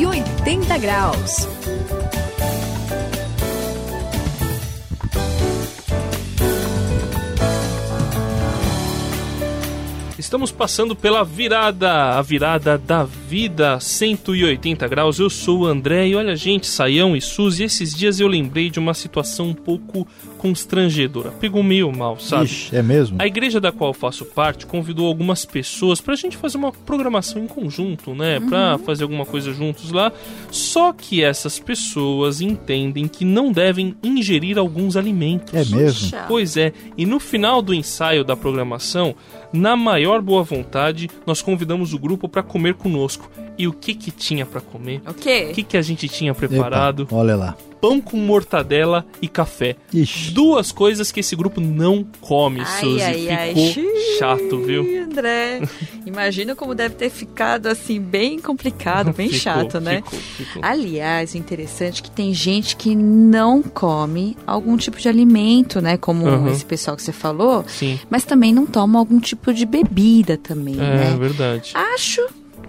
180 graus. Estamos passando pela virada, a virada da vida 180 graus. Eu sou o André e olha, gente, Saião e Suzy, esses dias eu lembrei de uma situação um pouco constrangedora. Pegou meio mal, sabe? Ixi, é mesmo? A igreja da qual eu faço parte convidou algumas pessoas pra gente fazer uma programação em conjunto, né? Uhum. Pra fazer alguma coisa juntos lá. Só que essas pessoas entendem que não devem ingerir alguns alimentos. É mesmo? Pois é, e no final do ensaio da programação, na maior boa vontade, nós convidamos o grupo para comer conosco. E o que que tinha para comer? O quê? O que que a gente tinha preparado? Epa, olha lá. Pão com mortadela e café. Ixi. Duas coisas que esse grupo não come, Ai, Suzy. ai, ai. Ficou Xiii, chato, viu? André, imagina como deve ter ficado assim, bem complicado, bem Ficou, chato, né? ficou, ficou. Aliás, o interessante é que tem gente que não come algum tipo de alimento, né? Como Uhum. esse pessoal que você falou, Sim, mas também não toma algum tipo de bebida também, é né? verdade. Acho,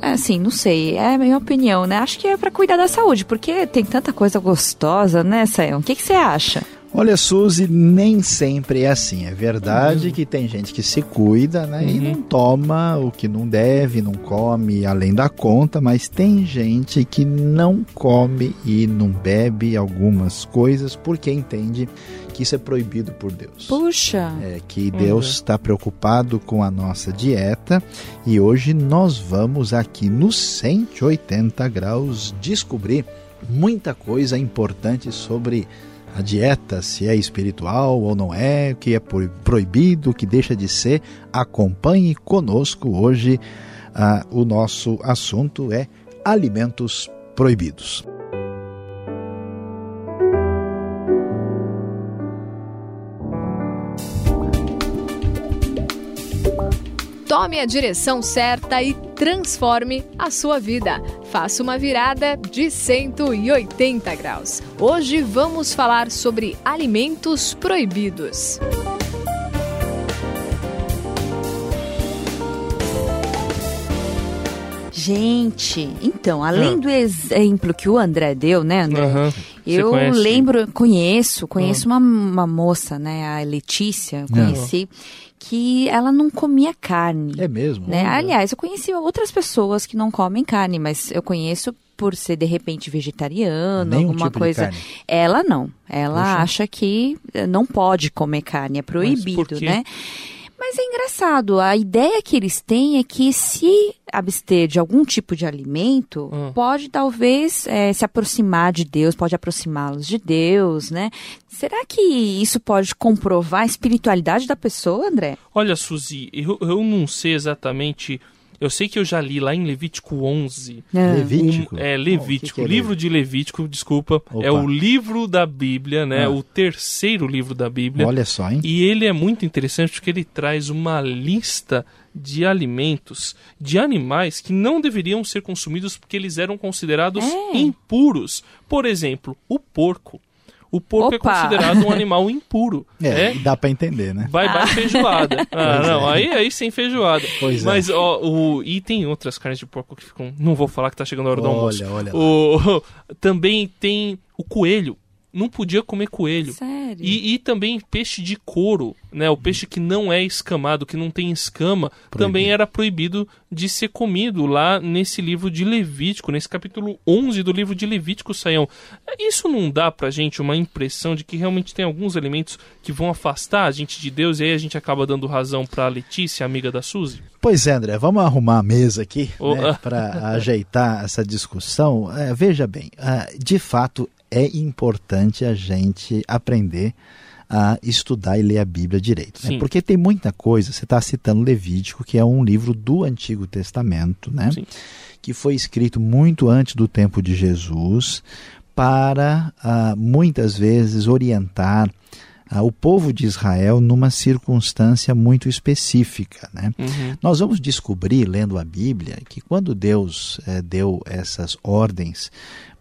assim, não sei, é a minha opinião, né? Acho que é pra cuidar da saúde, porque tem tanta coisa gostosa, né, Sayão? O que, que você acha? Olha, Suzy, nem sempre é assim. É verdade que tem gente que se cuida, né? E Uhum. não toma o que não deve, não come além da conta, mas tem gente que não come e não bebe algumas coisas porque entende que isso é proibido por Deus. Puxa, É que Deus está preocupado com a nossa dieta e hoje nós vamos aqui no 180 graus descobrir muita coisa importante sobre a dieta, se é espiritual ou não é, o que é pro- proibido, o que deixa de ser. Acompanhe conosco hoje. ah, o nosso assunto é alimentos proibidos. Tome a direção certa e transforme a sua vida. Faça uma virada de 180 graus. Hoje vamos falar sobre alimentos proibidos. gente, então, além Ah. do exemplo que o André deu, né, André? Aham. Você Eu conhece? Ah. lembro, conheço, conheço uma, uma moça, né, a Letícia, eu conheci, que ela não comia carne. É mesmo? né? Aliás, eu conheci outras pessoas que não comem carne, mas eu conheço por ser de repente vegetariano, Nenhum alguma tipo coisa. Ela não. Ela Puxa. acha que não pode comer carne, é proibido, né? Mas é engraçado, a ideia que eles têm é que se abster de algum tipo de alimento, Hum. pode talvez eh, se aproximar de Deus, pode aproximá-los de Deus, né? Será que isso pode comprovar a espiritualidade da pessoa, André? Olha, Suzy, eu, eu não sei exatamente. Eu sei que eu já li lá em Levítico 11. Ah. Levítico? Um- é, Oh, o Levítico. que que é livro de Levítico, desculpa. Opa. É o livro da Bíblia, né? Ah. O terceiro livro da Bíblia. Olha só, hein? E ele é muito interessante porque ele traz uma lista de alimentos de animais que não deveriam ser consumidos porque eles eram considerados É. impuros. Por exemplo, o porco. O porco Opa! é considerado um animal impuro. É, É, dá pra entender, né? Bye bye feijoada. Ah, não, é. aí, aí sem feijoada. Pois é. Mas, ó, o, e tem outras carnes de porco que ficam. Não vou falar que tá chegando a hora do almoço. Olha, olha também tem o coelho. Não podia comer coelho. Sério? E, e também peixe de couro, né? O peixe que não é escamado, que não tem escama, também era proibido de ser comido lá nesse livro de Levítico, nesse capítulo 11 do livro de Levítico, Saião. Isso não dá pra gente uma impressão de que realmente tem alguns alimentos que vão afastar a gente de Deus e aí a gente acaba dando razão pra Letícia, amiga da Suzy? Pois é, André, vamos arrumar a mesa aqui Oh, né, para ajeitar essa discussão. É, veja bem, ah, de fato é importante a gente aprender a estudar e ler a Bíblia direito. né? Porque tem muita coisa, você está citando Levítico, que é um livro do Antigo Testamento, né? Sim. que foi escrito muito antes do tempo de Jesus, para ah, muitas vezes orientar ah, o povo de Israel numa circunstância muito específica. Né? Uhum. Nós vamos descobrir, lendo a Bíblia, que quando Deus eh, deu essas ordens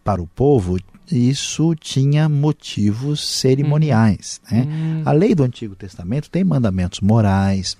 para o povo, isso tinha motivos cerimoniais. Né? A lei do Antigo Testamento tem mandamentos morais,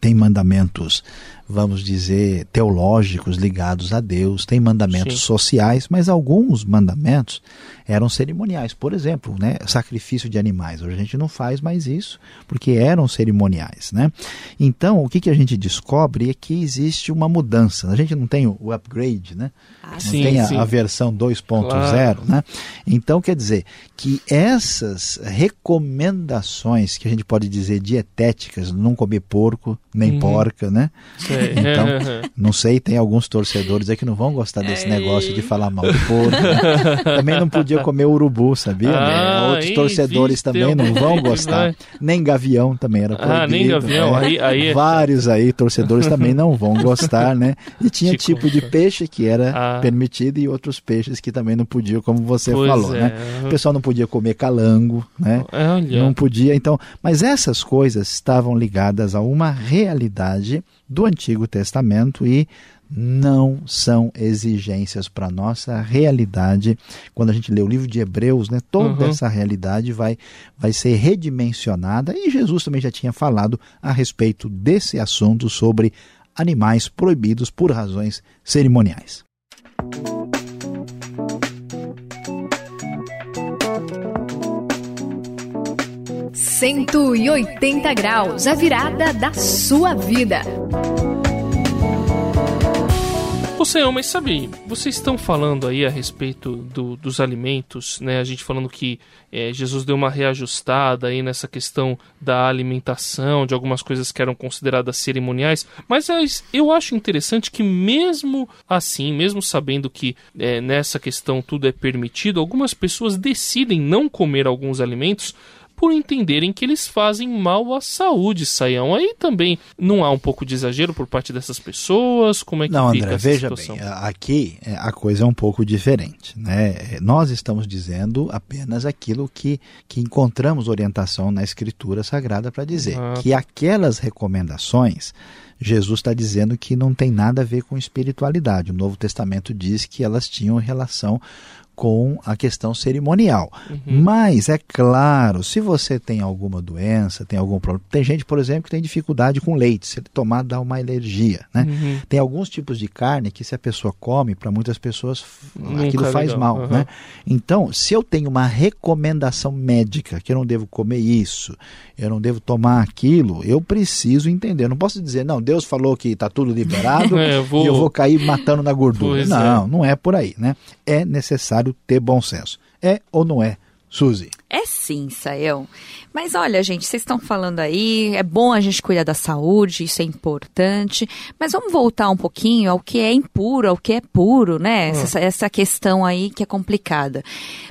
tem mandamentos vamos dizer, teológicos ligados a Deus, tem mandamentos Sim. sociais, mas alguns mandamentos eram cerimoniais. Por exemplo, né, sacrifício de animais. Hoje a gente não faz mais isso, porque eram cerimoniais. Né? Então, o que, que a gente descobre é que existe uma mudança. A gente não tem o upgrade, né? Ah, não sim, tem a, sim. a versão 2.0. Claro. Né? Então, quer dizer que essas recomendações, que a gente pode dizer dietéticas, não comer porco, nem Uhum. porca, né? Sei. Então, não sei, tem alguns torcedores aí que não vão gostar desse negócio de falar mal do porco. né? Também não podia comer urubu, sabia? Ah, Outros ih, torcedores também não um vão gostar. vai. Nem gavião também era proibido. Ah, nem gavião, né? aí- aí- Vários aí, torcedores também não vão gostar, né? E tinha Te tipo de peixe que era Ah. permitido e outros peixes que também não podiam, como você Pois falou, é. né? O pessoal não podia comer calango, né? Olha. Não podia, então. Mas essas coisas estavam ligadas a uma realidade do Antigo Testamento e não são exigências para a nossa realidade. Quando a gente lê o livro de Hebreus, né, toda Uhum. essa realidade vai, vai ser redimensionada. E Jesus também já tinha falado a respeito desse assunto sobre animais proibidos por razões cerimoniais. Cento e oitenta graus, a virada da sua vida. Ô Senhor, mas sabe, vocês estão falando aí a respeito do- dos alimentos, né? A gente falando que eh, Jesus deu uma reajustada aí nessa questão da alimentação, de algumas coisas que eram consideradas cerimoniais, mas as- eu acho interessante que mesmo assim, mesmo sabendo que eh, nessa questão tudo é permitido, algumas pessoas decidem não comer alguns alimentos por entenderem que eles fazem mal à saúde, Saião. Aí também não há um pouco de exagero por parte dessas pessoas? Como é que Não, fica André, veja situação? bem, aqui é, a coisa é um pouco diferente. Né? Nós estamos dizendo apenas aquilo que, que encontramos orientação na Escritura Sagrada para dizer. Ah. Que aquelas recomendações, Jesus está dizendo que não tem nada a ver com espiritualidade. O Novo Testamento diz que elas tinham relação com a questão cerimonial. Uhum. Mas é claro, se você tem alguma doença, tem algum problema, tem gente, por exemplo, que tem dificuldade com leite, se ele tomar dá uma alergia, né? Uhum. Tem alguns tipos de carne que se a pessoa come, para muitas pessoas Nunca aquilo é faz legal, mal, aham. né? Então, se eu tenho uma recomendação médica que eu não devo comer isso, eu não devo tomar aquilo, eu preciso entender. Eu não posso dizer, não, Deus falou que está tudo liberado É, eu vou- e eu vou cair matando na gordura. Pois não, não é por aí, né? É necessário ter bom senso. É ou não é, Suzy? É sim, Saião. Mas olha, gente, vocês estão falando aí, é bom a gente cuidar da saúde, isso é importante. Mas vamos voltar um pouquinho ao que é impuro, ao que é puro, né? Essa, essa questão aí que é complicada.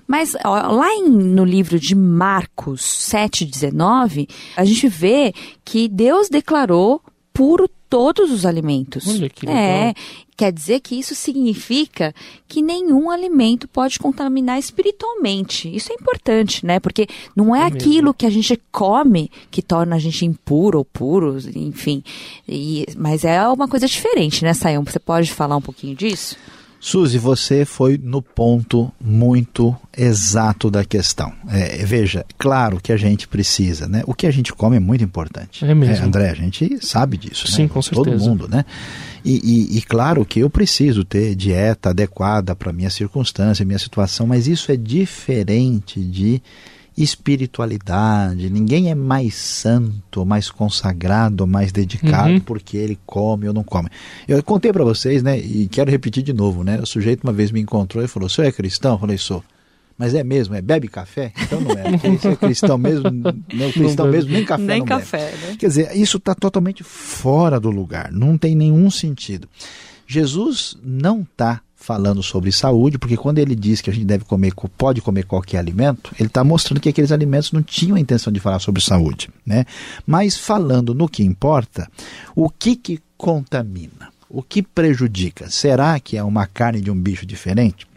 Mas ó, lá em- no livro de Marcos 7,19, a gente vê que Deus declarou puro todos os alimentos. Olha que É, legal. Quer dizer que isso significa que nenhum alimento pode contaminar espiritualmente. Isso é importante, né? Porque não é, É aquilo que a gente come que torna a gente impuro ou puro, enfim. E- mas é uma coisa diferente, né, Sayão? Você pode falar um pouquinho disso? Suzy, você foi no ponto muito exato da questão. É, veja, claro que a gente precisa, né? O que a gente come é muito importante. É mesmo. André, a gente sabe disso, Sim, né? com Todo certeza. mundo, né? E, e- e claro que eu preciso ter dieta adequada para minha circunstância, minha situação, mas isso é diferente de espiritualidade. Ninguém é mais santo, mais consagrado, mais dedicado Uhum. porque ele come ou não come. Eu contei para vocês, né? E quero repetir de novo, né? O sujeito uma vez me encontrou e falou: "O senhor é cristão?" Eu falei: "Sou." Mas é mesmo, é bebe café? Então não é. Porque é cristão mesmo, não cristão bebe. mesmo, nem café Nem não bebe. café, né? Quer dizer, isso está totalmente fora do lugar, não tem nenhum sentido. Jesus não está falando sobre saúde, porque quando ele diz que a gente deve comer, pode comer qualquer alimento, ele está mostrando que aqueles alimentos não tinham a intenção de falar sobre saúde, né? Mas falando no que importa, o que que contamina? O que prejudica? Será que é uma carne de um bicho diferente?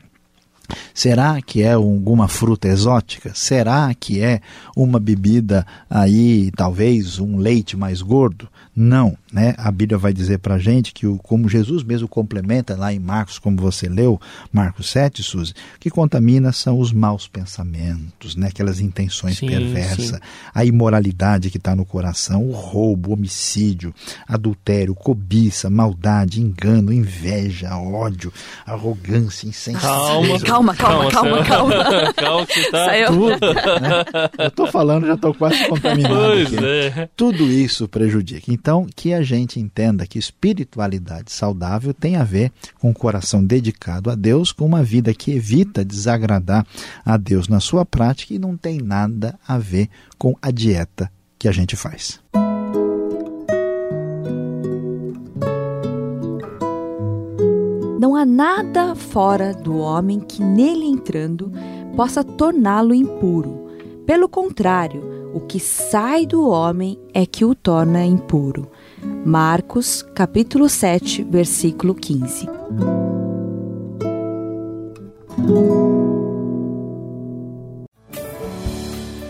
Será que é alguma fruta exótica? Será que é uma bebida aí, talvez um leite mais gordo? Não, né? A Bíblia vai dizer para a gente que, o, como Jesus mesmo complementa lá em Marcos, como você leu, Marcos 7, Suzy, que contamina são os maus pensamentos, né? aquelas intenções sim, perversas, sim. a imoralidade que está no coração, o roubo, o homicídio, adultério, cobiça, maldade, engano, inveja, ódio, arrogância, insensatez. Calma, calma, calma, calma, calma. calma que tá tudo. Né? Eu estou falando, já estou quase contaminado. Pois aqui. é. Tudo isso prejudica. Então, que a gente entenda que espiritualidade saudável tem a ver com um coração dedicado a Deus, com uma vida que evita desagradar a Deus na sua prática e não tem nada a ver com a dieta que a gente faz. Não há nada fora do homem que nele entrando possa torná-lo impuro. Pelo contrário, o que sai do homem é que o torna impuro. Marcos, capítulo 7, versículo 15.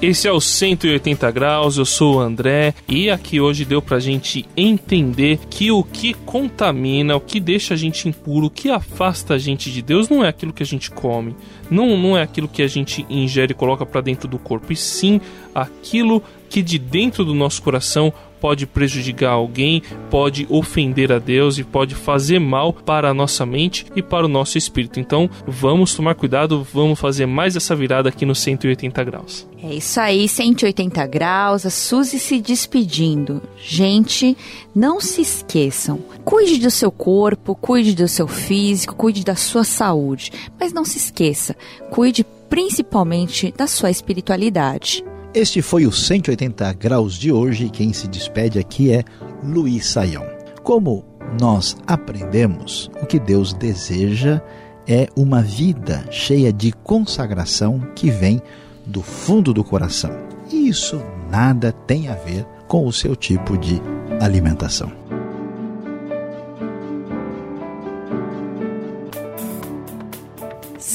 Esse é o 180 graus, eu sou o André e aqui hoje deu pra gente entender que o que contamina, o que deixa a gente impuro, o que afasta a gente de Deus não é aquilo que a gente come, não, não é aquilo que a gente ingere e coloca para dentro do corpo, e sim aquilo que de dentro do nosso coração pode prejudicar alguém, pode ofender a Deus e pode fazer mal para a nossa mente e para o nosso espírito. Então, vamos tomar cuidado, vamos fazer mais essa virada aqui no 180 graus. É isso aí, 180 graus, a Suzy se despedindo. Gente, não se esqueçam. Cuide do seu corpo, cuide do seu físico, cuide da sua saúde. Mas não se esqueça, cuide principalmente da sua espiritualidade. Este foi o 180 graus de hoje. Quem se despede aqui é Luiz Saião. Como nós aprendemos, o que Deus deseja é uma vida cheia de consagração que vem do fundo do coração. E isso nada tem a ver com o seu tipo de alimentação.